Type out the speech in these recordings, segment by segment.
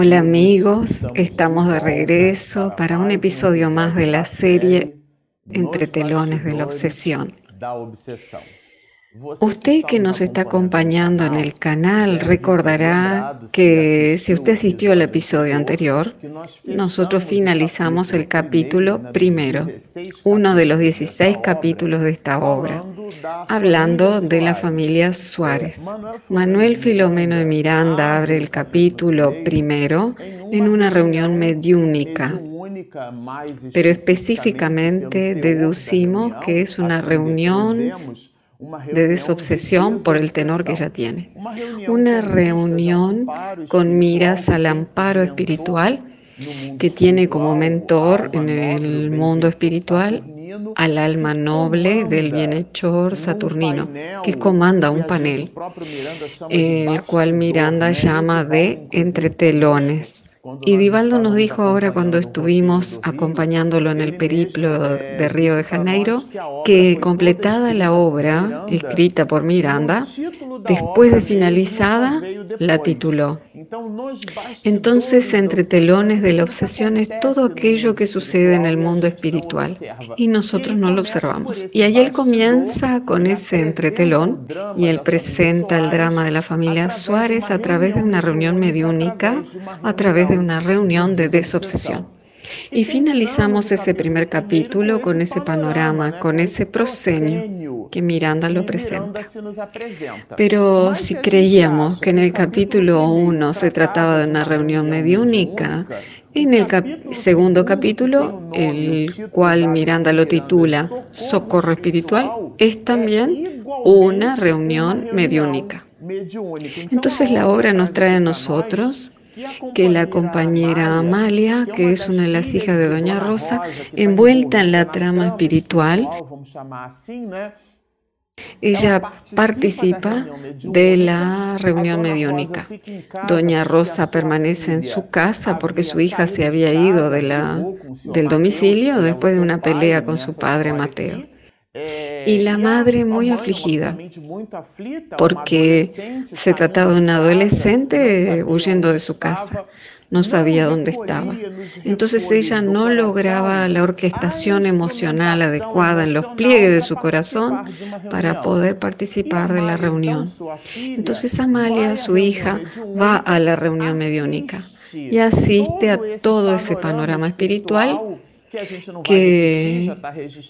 Hola amigos, estamos de regreso para un episodio más de la serie Entre telones de la obsesión. Usted que nos está acompañando en el canal recordará que si usted asistió al episodio anterior, nosotros finalizamos el capítulo primero, uno de los 16 capítulos de esta obra, hablando de la familia Suárez. Manuel Filomeno de Miranda abre el capítulo primero en una reunión mediúnica pero específicamente deducimos que es una reunión de desobsesión por el tenor que ella tiene. Una reunión con miras al amparo espiritual que tiene como mentor en el mundo espiritual al alma noble del bienhechor Saturnino, que comanda un panel, el cual Miranda llama de entre telones. Y Divaldo nos dijo ahora cuando estuvimos acompañándolo en el periplo de Río de Janeiro que completada la obra escrita por Miranda, después de finalizada, la tituló. Entonces, entre telones de la obsesión es todo aquello que sucede en el mundo espiritual y nosotros no lo observamos. Y ahí él comienza con ese entretelón y él presenta el drama de la familia Suárez a través de una reunión mediúnica, a través de una reunión de desobsesión. Y finalizamos ese primer capítulo con ese panorama, con ese proscenio que Miranda lo presenta. Pero si creíamos que en el capítulo 1 se trataba de una reunión mediúnica, en el segundo capítulo, el cual Miranda lo titula Socorro Espiritual, es también una reunión mediúnica. Entonces la obra nos trae a nosotros que la compañera Amalia, que es una de las hijas de Doña Rosa, envuelta en la trama espiritual, ella participa de la reunión mediúnica. Doña Rosa permanece en su casa porque su hija se había ido de la, del domicilio después de una pelea con su padre Mateo. Y la madre muy afligida, porque se trataba de un adolescente huyendo de su casa no sabía dónde estaba. Entonces ella no lograba la orquestación emocional adecuada en los pliegues de su corazón para poder participar de la reunión. Entonces Amalia, su hija, va a la reunión mediúnica y asiste a todo ese panorama espiritual que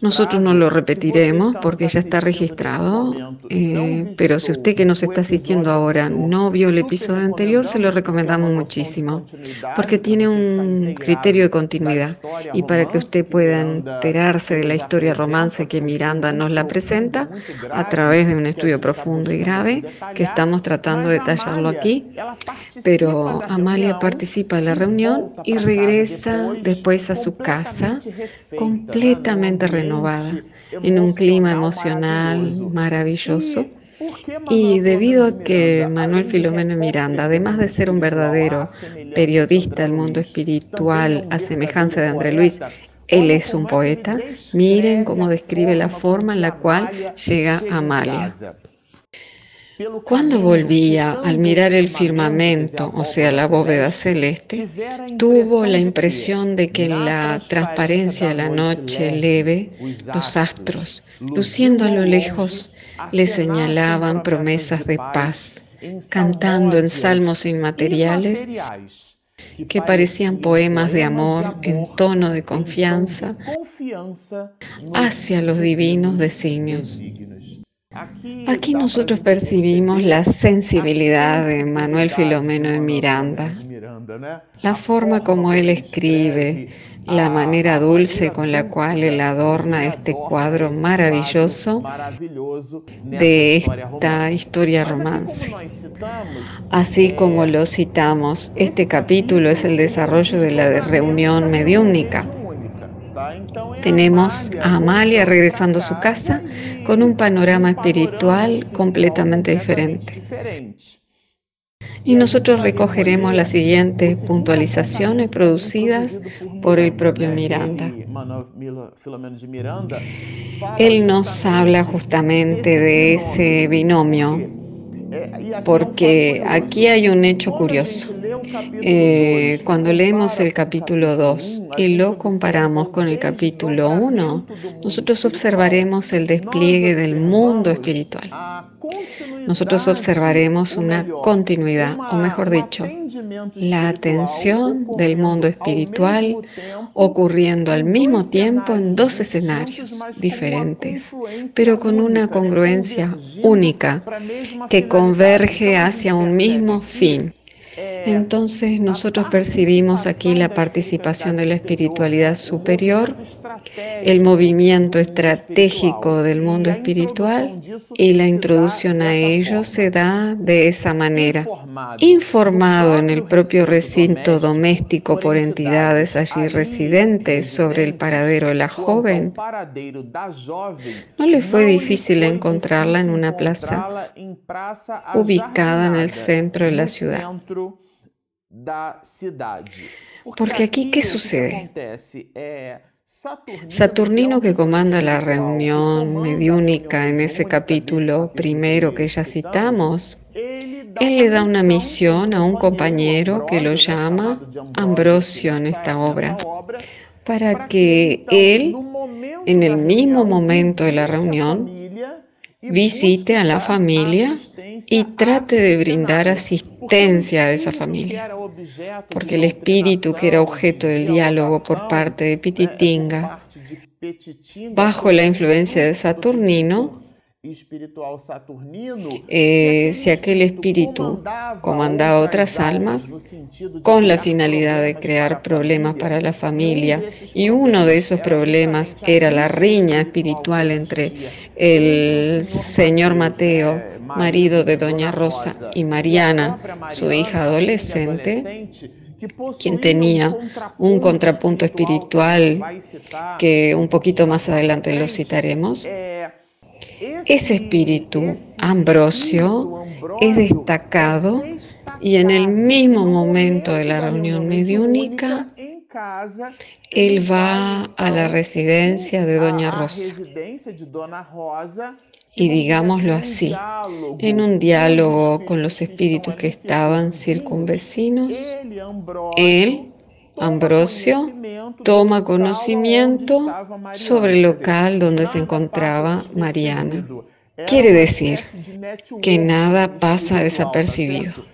nosotros no lo repetiremos porque ya está registrado, eh, pero si usted que nos está asistiendo ahora no vio el episodio anterior, se lo recomendamos muchísimo, porque tiene un criterio de continuidad y para que usted pueda enterarse de la historia romance que Miranda nos la presenta a través de un estudio profundo y grave que estamos tratando de detallarlo aquí, pero Amalia participa en la reunión y regresa después a su casa completamente renovada, en un clima emocional maravilloso. Y debido a que Manuel Filomeno Miranda, además de ser un verdadero periodista del mundo espiritual a semejanza de André Luis, él es un poeta, miren cómo describe la forma en la cual llega Amalia. Cuando volvía al mirar el firmamento, o sea, la bóveda celeste, tuvo la impresión de que en la transparencia de la noche leve, los astros, luciendo a lo lejos, le señalaban promesas de paz, cantando en salmos inmateriales que parecían poemas de amor en tono de confianza hacia los divinos designios. Aquí nosotros percibimos la sensibilidad de Manuel Filomeno de Miranda, la forma como él escribe, la manera dulce con la cual él adorna este cuadro maravilloso de esta historia romance. Así como lo citamos, este capítulo es el desarrollo de la reunión mediúnica tenemos a Amalia regresando a su casa con un panorama espiritual completamente diferente. Y nosotros recogeremos las siguientes puntualizaciones producidas por el propio Miranda. Él nos habla justamente de ese binomio, porque aquí hay un hecho curioso. Eh, cuando leemos el capítulo 2 y lo comparamos con el capítulo 1, nosotros observaremos el despliegue del mundo espiritual. Nosotros observaremos una continuidad, o mejor dicho, la atención del mundo espiritual ocurriendo al mismo tiempo en dos escenarios diferentes, pero con una congruencia única que converge hacia un mismo fin, entonces nosotros percibimos aquí la participación de la espiritualidad superior, el movimiento estratégico del mundo espiritual y la introducción a ello se da de esa manera. Informado en el propio recinto doméstico por entidades allí residentes sobre el paradero de la joven, no le fue difícil encontrarla en una plaza ubicada en el centro de la ciudad. Porque aquí, ¿qué sucede? Saturnino que comanda la reunión mediúnica en ese capítulo primero que ya citamos, él le da una misión a un compañero que lo llama Ambrosio en esta obra, para que él, en el mismo momento de la reunión, visite a la familia y trate de brindar asistencia a esa familia, porque el espíritu que era objeto del diálogo por parte de Pititinga, bajo la influencia de Saturnino, eh, si aquel espíritu comandaba otras almas con la finalidad de crear problemas para la familia y uno de esos problemas era la riña espiritual entre el señor Mateo, marido de doña Rosa, y Mariana, su hija adolescente, quien tenía un contrapunto espiritual que un poquito más adelante lo citaremos. Ese espíritu, Ambrosio, es destacado y en el mismo momento de la reunión mediúnica, él va a la residencia de Doña Rosa. Y digámoslo así, en un diálogo con los espíritus que estaban circunvecinos, él Ambrosio toma conocimiento sobre el local donde se encontraba Mariana. Quiere decir que nada pasa desapercibido.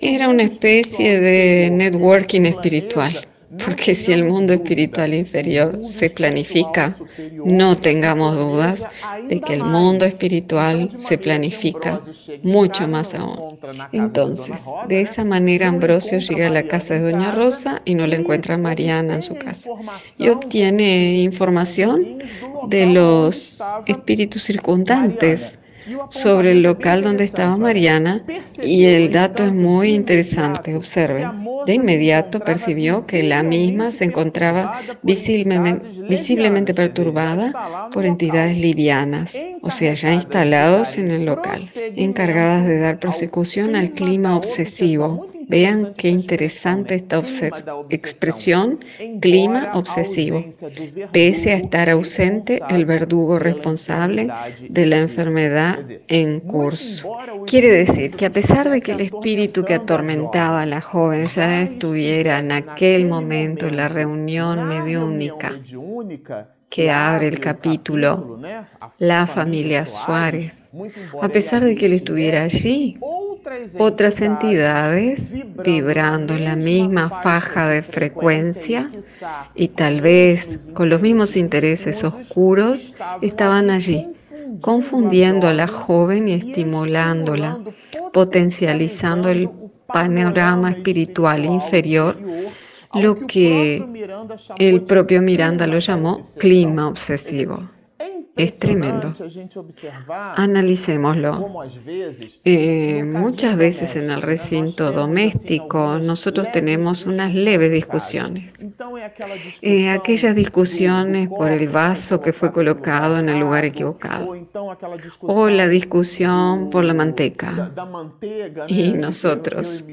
Era una especie de networking espiritual. Porque si el mundo espiritual inferior se planifica, no tengamos dudas de que el mundo espiritual se planifica mucho más aún. Entonces, de esa manera Ambrosio llega a la casa de Doña Rosa y no le encuentra Mariana en su casa. Y obtiene información de los espíritus circundantes sobre el local donde estaba Mariana y el dato es muy interesante. Observen. De inmediato percibió que la misma se encontraba visiblemente, visiblemente perturbada por entidades livianas, o sea, ya instalados en el local, encargadas de dar prosecución al clima obsesivo Vean qué interesante esta expresión, clima obsesivo. Pese a estar ausente el verdugo responsable de la enfermedad en curso. Quiere decir que a pesar de que el espíritu que atormentaba a la joven ya estuviera en aquel momento en la reunión mediúnica, que abre el capítulo, la familia Suárez. A pesar de que él estuviera allí, otras entidades vibrando en la misma faja de frecuencia y tal vez con los mismos intereses oscuros estaban allí, confundiendo a la joven y estimulándola, potencializando el panorama espiritual inferior lo que el propio Miranda lo llamó clima obsesivo. Es tremendo. Analicémoslo. Eh, muchas veces en el recinto doméstico nosotros tenemos unas leves discusiones. Eh, aquellas discusiones por el vaso que fue colocado en el lugar equivocado. O la discusión por la manteca. Y nosotros,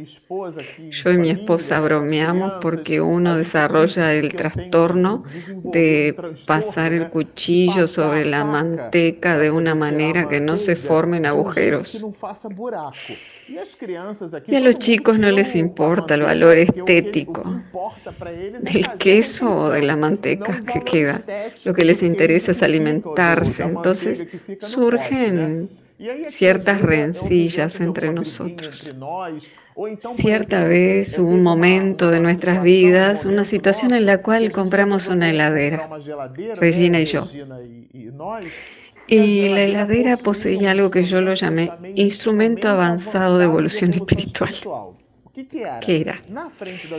yo y mi esposa bromeamos porque uno desarrolla el trastorno de pasar el cuchillo sobre la manteca de una manera que no se formen agujeros. Y a los chicos no les importa el valor estético del queso o de la manteca que queda. Lo que les interesa es alimentarse. Entonces surgen ciertas rencillas entre nosotros. Cierta vez hubo un momento de nuestras vidas, una situación en la cual compramos una heladera, Regina y yo. Y la heladera poseía algo que yo lo llamé instrumento avanzado de evolución espiritual. ¿Qué era?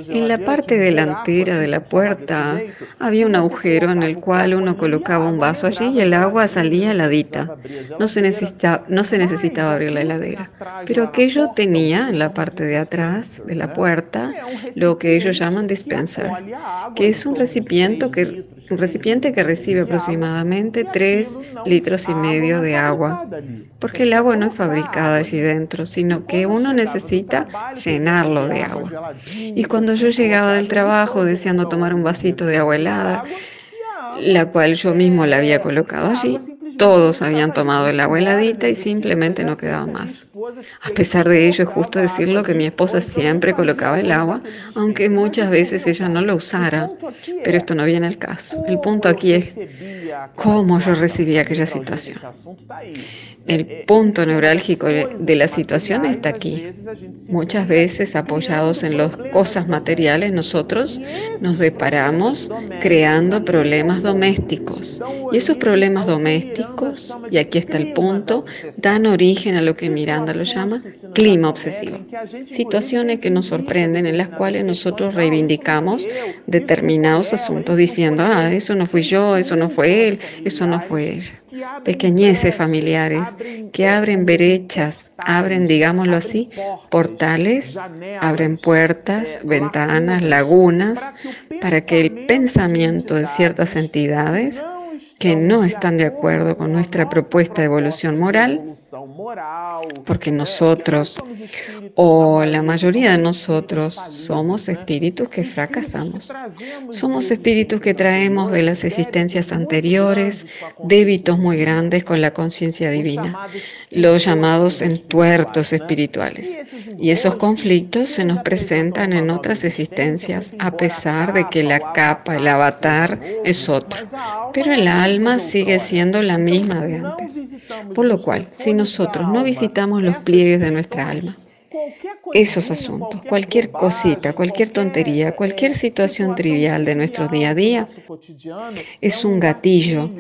En la parte delantera de la puerta había un agujero en el cual uno colocaba un vaso allí y el agua salía heladita. No se, necesitaba, no se necesitaba abrir la heladera. Pero aquello tenía en la parte de atrás de la puerta lo que ellos llaman dispenser, que es un recipiente que, un recipiente que recibe aproximadamente 3 litros y medio de agua. Porque el agua no es fabricada allí dentro, sino que uno necesita de agua. Y cuando yo llegaba del trabajo deseando tomar un vasito de agua helada, la cual yo mismo la había colocado allí, todos habían tomado el agua heladita y simplemente no quedaba más. A pesar de ello, es justo decirlo que mi esposa siempre colocaba el agua, aunque muchas veces ella no lo usara. Pero esto no viene al caso. El punto aquí es cómo yo recibí aquella situación. El punto neurálgico de la situación está aquí. Muchas veces, apoyados en las cosas materiales, nosotros nos deparamos creando problemas domésticos. Y esos problemas domésticos, y aquí está el punto, dan origen a lo que Miranda lo llama clima obsesivo. Situaciones que nos sorprenden en las cuales nosotros reivindicamos determinados asuntos diciendo, ah, eso no fui yo, eso no fue él, eso no fue ella pequeñeces familiares que abren brechas, abren, digámoslo así, portales, abren puertas, ventanas, lagunas, para que el pensamiento de ciertas entidades que no están de acuerdo con nuestra propuesta de evolución moral, porque nosotros o la mayoría de nosotros somos espíritus que fracasamos. Somos espíritus que traemos de las existencias anteriores débitos muy grandes con la conciencia divina, los llamados entuertos espirituales. Y esos conflictos se nos presentan en otras existencias, a pesar de que la capa, el avatar, es otro. Pero el alma sigue siendo la misma de antes. Por lo cual, si nosotros no visitamos los pliegues de nuestra alma, esos asuntos, cualquier cosita, cualquier tontería, cualquier situación trivial de nuestro día a día, es un gatillo,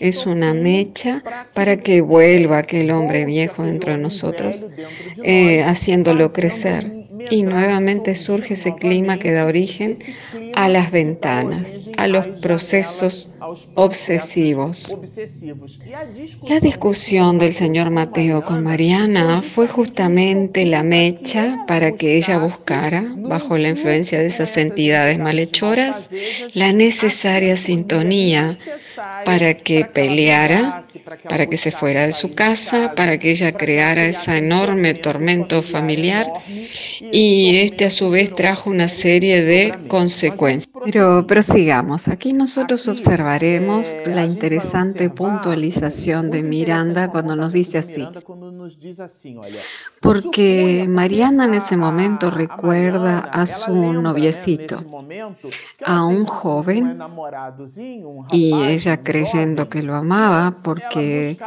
es una mecha para que vuelva aquel hombre viejo dentro de nosotros, eh, haciéndolo crecer y nuevamente surge ese clima que da origen a las ventanas, a los procesos obsesivos. La discusión del señor Mateo con Mariana fue justamente la mecha para que ella buscara, bajo la influencia de esas entidades malhechoras, la necesaria sintonía para que peleara, para que se fuera de su casa, para que ella creara ese enorme tormento familiar y este a su vez trajo una serie de consecuencias. Pero prosigamos. Aquí nosotros observaremos la interesante puntualización de Miranda cuando nos dice así. Porque Mariana en ese momento recuerda a su noviecito, a un joven, y ella creyendo que lo amaba porque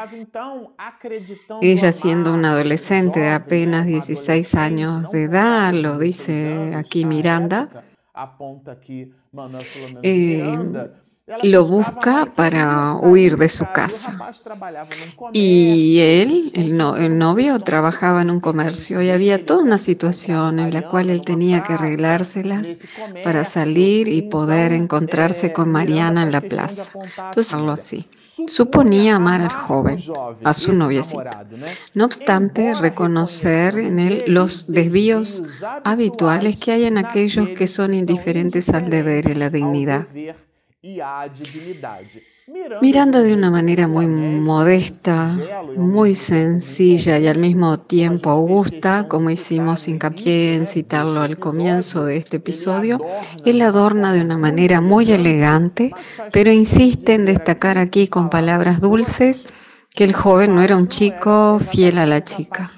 ella siendo una adolescente de apenas 16 años de edad, lo dice aquí Miranda, eh, lo busca para huir de su casa. Y él, el, novio, trabajaba en un comercio y había toda una situación en la cual él tenía que arreglárselas para salir y poder encontrarse con Mariana en la plaza. Entonces, algo así. Suponía amar al joven, a su noviecito. No obstante, reconocer en él los desvíos habituales que hay en aquellos que son indiferentes al deber y la dignidad Mirando de una manera muy modesta, muy sencilla y al mismo tiempo augusta, como hicimos hincapié en citarlo al comienzo de este episodio, él adorna de una manera muy elegante, pero insiste en destacar aquí con palabras dulces que el joven no era un chico fiel a la chica.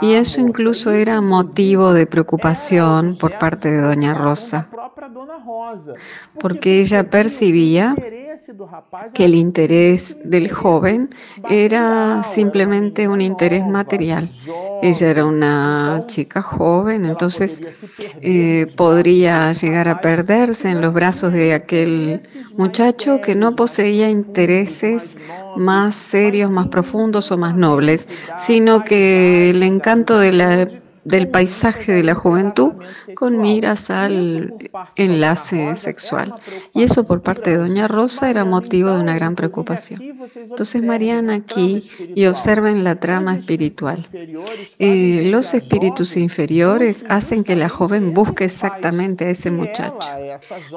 Y eso incluso era motivo de preocupación por parte de doña Rosa, porque ella percibía que el interés del joven era simplemente un interés material. Ella era una chica joven, entonces eh, podría llegar a perderse en los brazos de aquel muchacho que no poseía intereses más serios, más profundos o más nobles, sino que el encanto de la del paisaje de la juventud con miras al enlace sexual. Y eso por parte de Doña Rosa era motivo de una gran preocupación. Entonces Mariana aquí y observen la trama espiritual. Eh, los espíritus inferiores hacen que la joven busque exactamente a ese muchacho,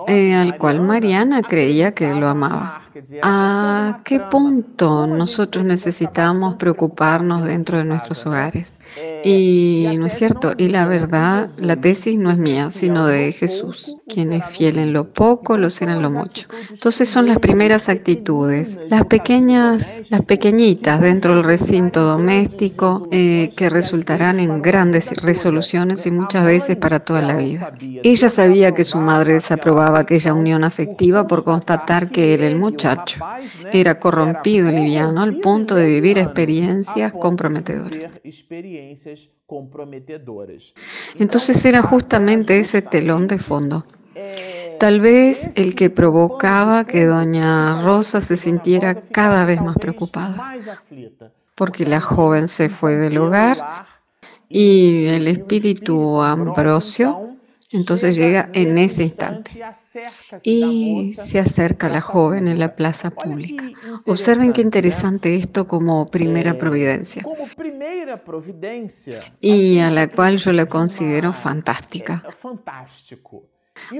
eh, al cual Mariana creía que lo amaba. ¿A qué punto nosotros necesitamos preocuparnos dentro de nuestros hogares? Y cierto, y la verdad, la tesis no es mía, sino de Jesús, quien es fiel en lo poco, lo será en lo mucho. Entonces son las primeras actitudes, las pequeñas, las pequeñitas dentro del recinto doméstico eh, que resultarán en grandes resoluciones y muchas veces para toda la vida. Ella sabía que su madre desaprobaba aquella unión afectiva por constatar que él, el muchacho, era corrompido y liviano al punto de vivir experiencias comprometedoras. Entonces era justamente ese telón de fondo. Tal vez el que provocaba que doña Rosa se sintiera cada vez más preocupada, porque la joven se fue del hogar y el espíritu Ambrosio entonces llega en ese instante y se acerca la joven en la plaza pública. Observen qué interesante esto como primera providencia y a la cual yo la considero fantástica.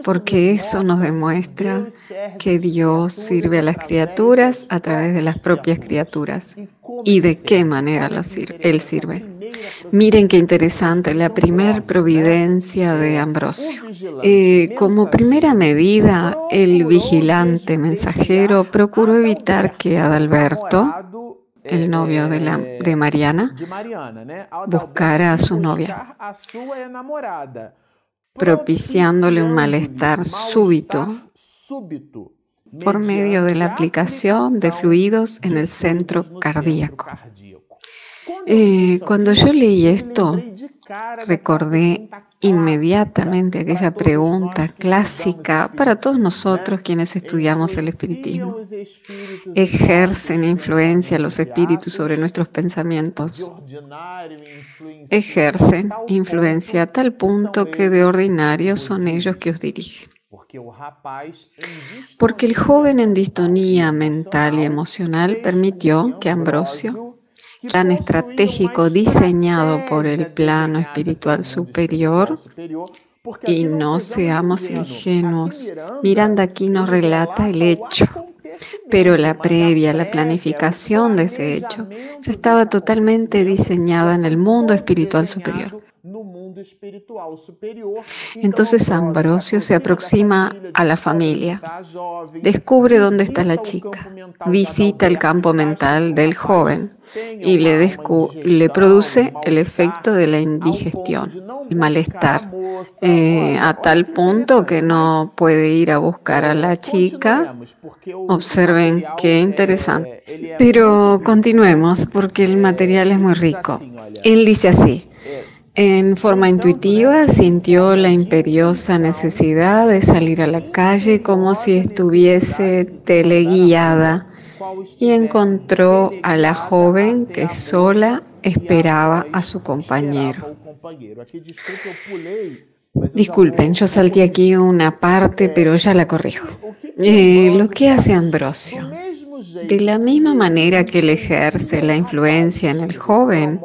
porque eso nos demuestra que Dios sirve a las criaturas a través de las propias criaturas. Y de qué manera Él sirve. Miren qué interesante la primer providencia de Ambrosio. Eh, como primera medida, el vigilante mensajero procuró evitar que Adalberto, el novio de, la, de Mariana, buscara a su novia propiciándole un malestar súbito por medio de la aplicación de fluidos en el centro cardíaco. Eh, cuando yo leí esto, recordé inmediatamente aquella pregunta clásica para todos nosotros quienes estudiamos el espiritismo. ¿Ejercen influencia los espíritus sobre nuestros pensamientos? Ejercen influencia a tal punto que de ordinario son ellos que os dirigen. Porque el joven en distonía mental y emocional permitió que Ambrosio plan estratégico diseñado por el plano espiritual superior. Y no seamos ingenuos. Miranda aquí nos relata el hecho, pero la previa, la planificación de ese hecho, ya estaba totalmente diseñada en el mundo espiritual superior. Entonces Ambrosio se aproxima a la familia, descubre dónde está la chica, visita el campo mental del joven y le, produce el efecto de la indigestión, el malestar, eh, a tal punto que no puede ir a buscar a la chica. Observen qué interesante. Pero continuemos porque el material es muy rico. Él dice así. En forma intuitiva sintió la imperiosa necesidad de salir a la calle como si estuviese teleguiada y encontró a la joven que sola esperaba a su compañero. Disculpen, yo salté aquí una parte, pero ya la corrijo. Eh, lo que hace Ambrosio, de la misma manera que él ejerce la influencia en el joven,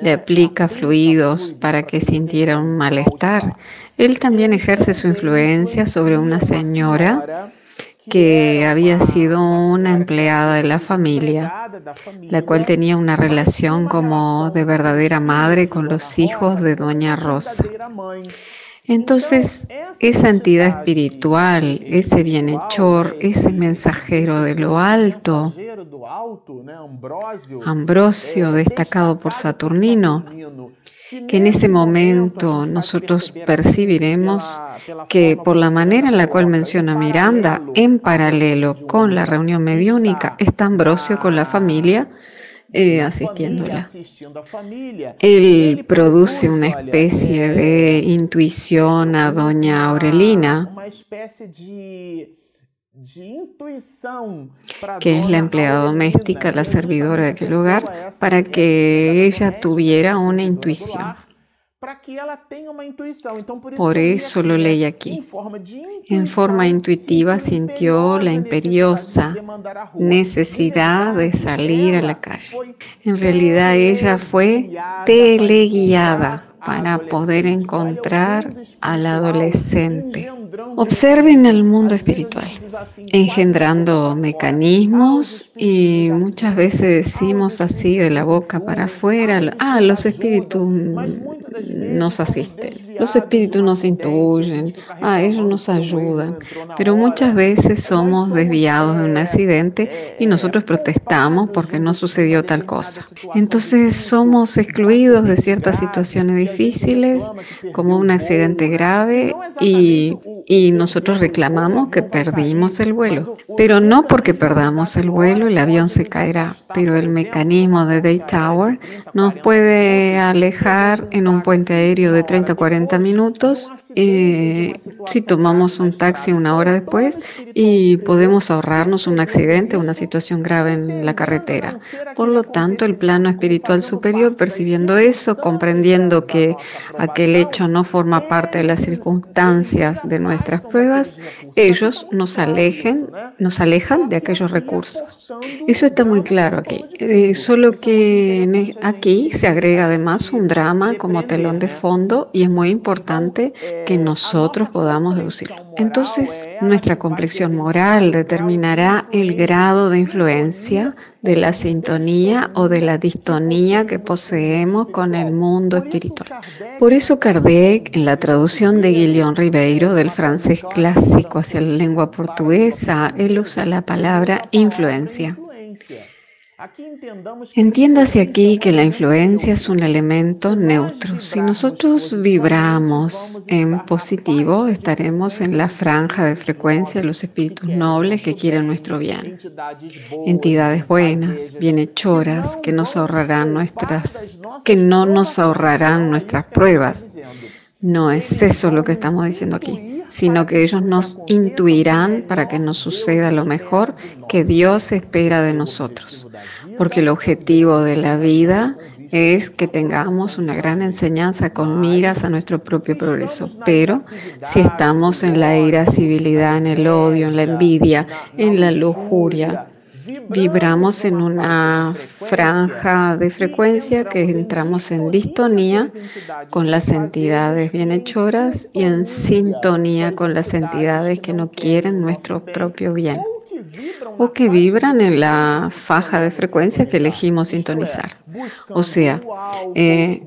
le aplica fluidos para que sintiera un malestar, él también ejerce su influencia sobre una señora que había sido una empleada de la familia, la cual tenía una relación como de verdadera madre con los hijos de Doña Rosa. Entonces, esa entidad espiritual, ese bienhechor, ese mensajero de lo alto, Ambrosio, destacado por Saturnino, que en ese momento nosotros percibiremos que por la manera en la cual menciona Miranda, en paralelo con la reunión mediúnica, está Ambrosio con la familia eh, asistiéndola. Él produce una especie de intuición a doña Aurelina que es la empleada doméstica, la servidora de aquel hogar, para que ella tuviera una intuición. Por eso lo leí aquí. En forma intuitiva sintió la imperiosa necesidad de salir a la calle. En realidad ella fue teleguiada para poder encontrar al adolescente Observen el mundo espiritual, engendrando mecanismos y muchas veces decimos así de la boca para afuera, ah, los espíritus nos asisten, los espíritus nos intuyen, ah, ellos nos ayudan, pero muchas veces somos desviados de un accidente y nosotros protestamos porque no sucedió tal cosa. Entonces somos excluidos de ciertas situaciones difíciles como un accidente grave y y nosotros reclamamos que perdimos el vuelo. Pero no porque perdamos el vuelo, el avión se caerá, pero el mecanismo de Day Tower nos puede alejar en un puente aéreo de 30 o 40 minutos eh, si tomamos un taxi una hora después y podemos ahorrarnos un accidente una situación grave en la carretera. Por lo tanto, el plano espiritual superior, percibiendo eso, comprendiendo que aquel hecho no forma parte de las circunstancias de nuestra nuestras pruebas, ellos nos alejen, nos alejan de aquellos recursos. Eso está muy claro aquí. Eh, solo que e, aquí se agrega además un drama como telón de fondo y es muy importante que nosotros podamos deducirlo. Entonces, nuestra complexión moral determinará el grado de influencia de la sintonía o de la distonía que poseemos con el mundo espiritual. Por eso Kardec, en la traducción de Guillaume Ribeiro del francés clásico hacia la lengua portuguesa, él usa la palabra influencia. Entiéndase aquí que la influencia es un elemento neutro. Si nosotros vibramos en positivo, estaremos en la franja de frecuencia de los espíritus nobles que quieren nuestro bien. Entidades buenas, bienhechoras, que nos ahorrarán nuestras, que no nos ahorrarán nuestras pruebas. No es eso lo que estamos diciendo aquí, sino que ellos nos intuirán para que nos suceda lo mejor que Dios espera de nosotros. Porque el objetivo de la vida es que tengamos una gran enseñanza con miras a nuestro propio progreso. Pero si estamos en la irascibilidad, en el odio, en la envidia, en la lujuria, vibramos en una franja de frecuencia que entramos en distonía con las entidades bienhechoras y en sintonía con las entidades que no quieren nuestro propio bien o que vibran en la faja de frecuencia que elegimos sintonizar. O sea, eh,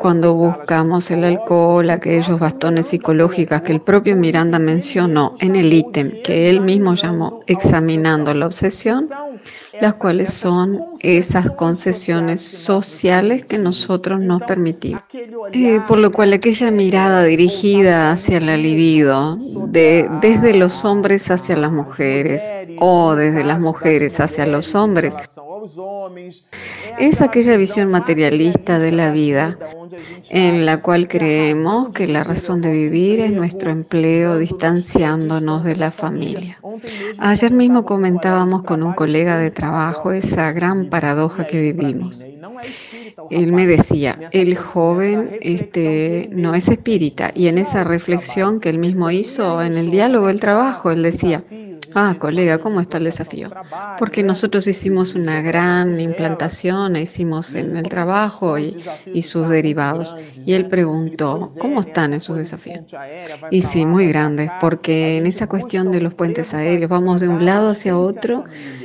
cuando buscamos el alcohol, aquellos bastones psicológicos que el propio Miranda mencionó en el ítem que él mismo llamó examinando la obsesión, las cuales son esas concesiones sociales que nosotros nos permitimos. Eh, por lo cual aquella mirada dirigida hacia la libido, de, desde los hombres hacia las mujeres o desde las mujeres hacia los hombres, es aquella visión materialista de la vida en la cual creemos que la razón de vivir es nuestro empleo distanciándonos de la familia. Ayer mismo comentábamos con un colega de trabajo esa gran paradoja que vivimos. Él me decía, el joven este, no es espírita y en esa reflexión que él mismo hizo en el diálogo del trabajo, él decía, Ah, colega, ¿cómo está el desafío? Porque nosotros hicimos una gran implantación, hicimos en el trabajo y, sus derivados. Y él preguntó, ¿cómo están esos desafíos? Y sí, muy grandes, porque en esa cuestión de los puentes aéreos vamos de un lado hacia otro.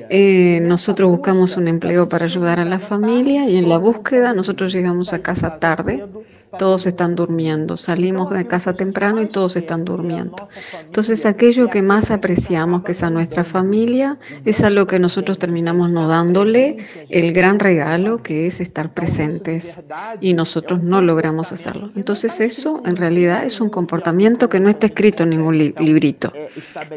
Eh, nosotros buscamos un empleo para ayudar a la familia y en la búsqueda nosotros llegamos a casa tarde todos están durmiendo. Salimos de casa temprano y todos están durmiendo. Entonces, aquello que más apreciamos, que es a nuestra familia, es a lo que nosotros terminamos no dándole el gran regalo que es estar presentes y nosotros no logramos hacerlo. Entonces, eso en realidad es un comportamiento que no está escrito en ningún librito.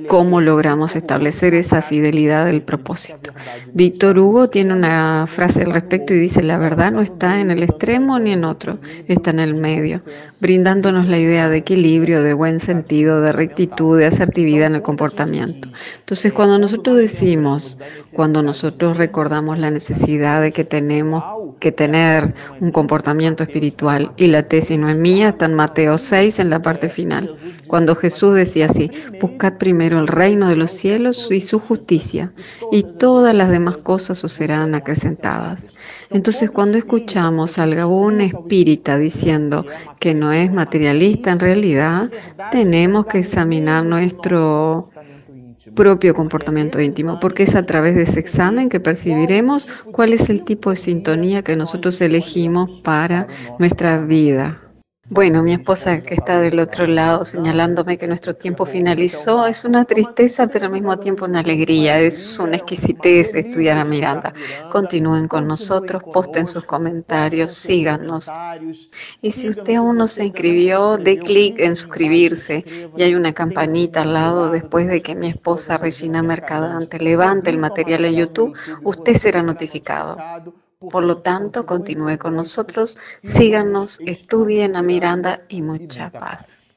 ¿Cómo logramos establecer esa fidelidad del propósito? Víctor Hugo tiene una frase al respecto y dice, la verdad no está en el extremo ni en otro, está en el medio, brindándonos la idea de equilibrio, de buen sentido, de rectitud, de asertividad en el comportamiento. Entonces, cuando nosotros decimos, cuando nosotros recordamos la necesidad de que tenemos que tener un comportamiento espiritual, y la tesis no es mía, está en Mateo 6 en la parte final, cuando Jesús decía así, buscad primero el reino de los cielos y su justicia, y todas las demás cosas os serán acrecentadas. Entonces, cuando escuchamos al Gabón espírita que no es materialista en realidad, tenemos que examinar nuestro propio comportamiento íntimo, porque es a través de ese examen que percibiremos cuál es el tipo de sintonía que nosotros elegimos para nuestra vida. Bueno, mi esposa que está del otro lado señalándome que nuestro tiempo finalizó es una tristeza, pero al mismo tiempo una alegría. Es una exquisitez estudiar a Miranda. Continúen con nosotros, posten sus comentarios, síganos. Y si usted aún no se inscribió, dé clic en suscribirse y hay una campanita al lado después de que mi esposa Regina Mercadante levante el material en YouTube, usted será notificado. Por lo tanto, continúe con nosotros, síganos, estudien a Miranda y mucha paz.